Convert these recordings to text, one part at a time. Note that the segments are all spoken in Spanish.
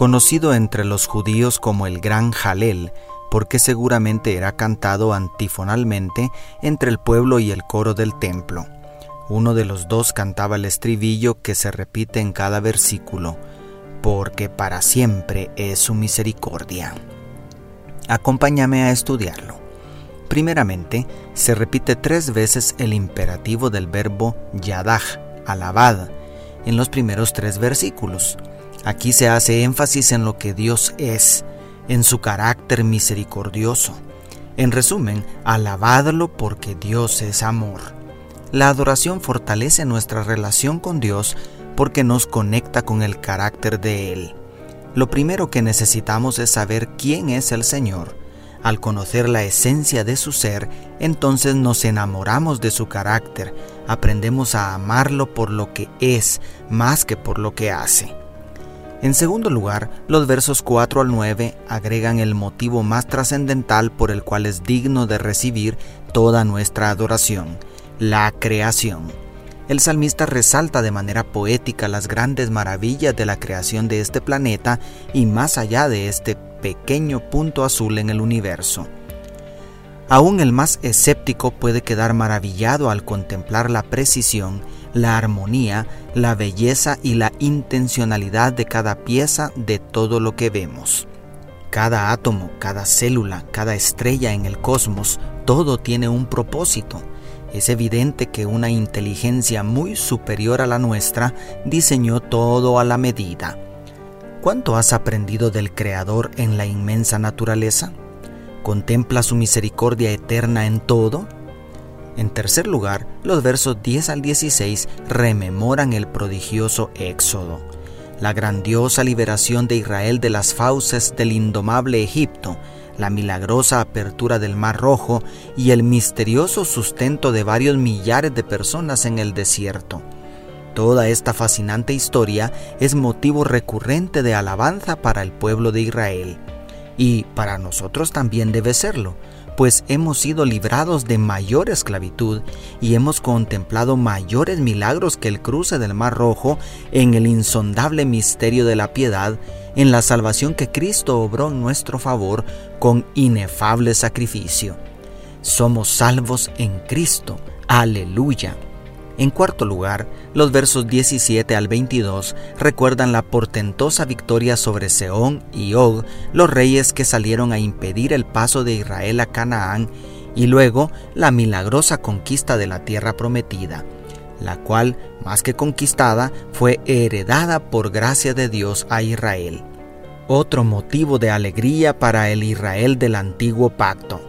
Conocido entre los judíos como el Gran Jalel, porque seguramente era cantado antifonalmente entre el pueblo y el coro del templo. Uno de los dos cantaba el estribillo que se repite en cada versículo, porque para siempre es su misericordia. Acompáñame a estudiarlo. Primeramente, se repite tres veces el imperativo del verbo yadaj, alabad, en los primeros tres versículos. Aquí se hace énfasis en lo que Dios es, en su carácter misericordioso. En resumen, alabadlo porque Dios es amor. La adoración fortalece nuestra relación con Dios porque nos conecta con el carácter de Él. Lo primero que necesitamos es saber quién es el Señor. Al conocer la esencia de su ser, entonces nos enamoramos de su carácter, aprendemos a amarlo por lo que es, más que por lo que hace. En segundo lugar, los versos 4 al 9 agregan el motivo más trascendental por el cual es digno de recibir toda nuestra adoración, la creación. El salmista resalta de manera poética las grandes maravillas de la creación de este planeta y más allá de este pequeño punto azul en el universo. Aún el más escéptico puede quedar maravillado al contemplar la precisión, la armonía, la belleza y la intencionalidad de cada pieza de todo lo que vemos. Cada átomo, cada célula, cada estrella en el cosmos, todo tiene un propósito es evidente que una inteligencia muy superior a la nuestra diseñó todo a la medida. ¿Cuánto has aprendido del Creador en la inmensa naturaleza? ¿Contempla su misericordia eterna en todo? En tercer lugar, los versos 10 al 16 rememoran el prodigioso Éxodo, la grandiosa liberación de Israel de las fauces del indomable Egipto, la milagrosa apertura del Mar Rojo y el misterioso sustento de varios millares de personas en el desierto. Toda esta fascinante historia es motivo recurrente de alabanza para el pueblo de Israel. Y para nosotros también debe serlo, pues hemos sido librados de mayor esclavitud y hemos contemplado mayores milagros que el cruce del Mar Rojo en el insondable misterio de la piedad en la salvación que Cristo obró en nuestro favor con inefable sacrificio. Somos salvos en Cristo. Aleluya. En cuarto lugar, los versos 17 al 22 recuerdan la portentosa victoria sobre Seón y Og, los reyes que salieron a impedir el paso de Israel a Canaán, y luego la milagrosa conquista de la tierra prometida, la cual, más que conquistada, fue heredada por gracia de Dios a Israel. Otro motivo de alegría para el Israel del antiguo pacto.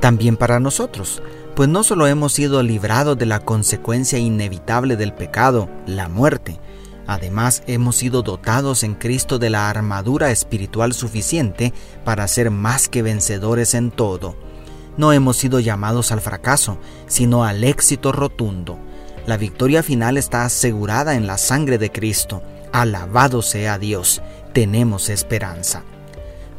También para nosotros, pues no solo hemos sido librados de la consecuencia inevitable del pecado, la muerte, además hemos sido dotados en Cristo de la armadura espiritual suficiente para ser más que vencedores en todo. No hemos sido llamados al fracaso, sino al éxito rotundo. La victoria final está asegurada en la sangre de Cristo. Alabado sea Dios, tenemos esperanza.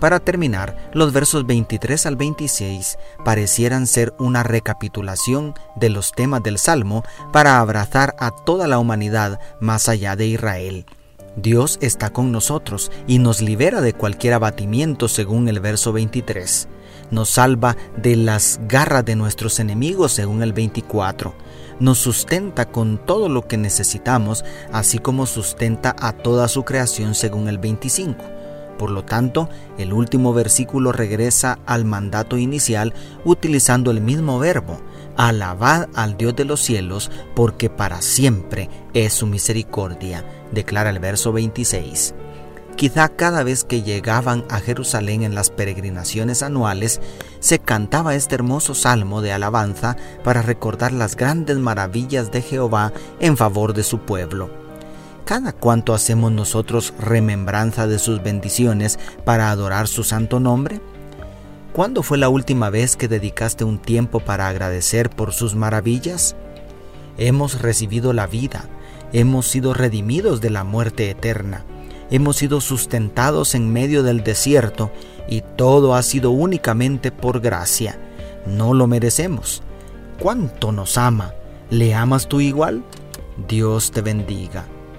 Para terminar, los versos 23 al 26 parecieran ser una recapitulación de los temas del Salmo para abrazar a toda la humanidad más allá de Israel. Dios está con nosotros y nos libera de cualquier abatimiento según el verso 23. Nos salva de las garras de nuestros enemigos según el 24 nos sustenta con todo lo que necesitamos, así como sustenta a toda su creación según el 25. Por lo tanto, el último versículo regresa al mandato inicial utilizando el mismo verbo, alabad al Dios de los cielos, porque para siempre es su misericordia, declara el verso 26. Quizá cada vez que llegaban a Jerusalén en las peregrinaciones anuales, se cantaba este hermoso salmo de alabanza para recordar las grandes maravillas de Jehová en favor de su pueblo. ¿Cada cuánto hacemos nosotros remembranza de sus bendiciones para adorar su santo nombre? ¿Cuándo fue la última vez que dedicaste un tiempo para agradecer por sus maravillas? Hemos recibido la vida, hemos sido redimidos de la muerte eterna, hemos sido sustentados en medio del desierto y todo ha sido únicamente por gracia. No lo merecemos. ¿Cuánto nos ama? ¿Le amas tú igual? Dios te bendiga.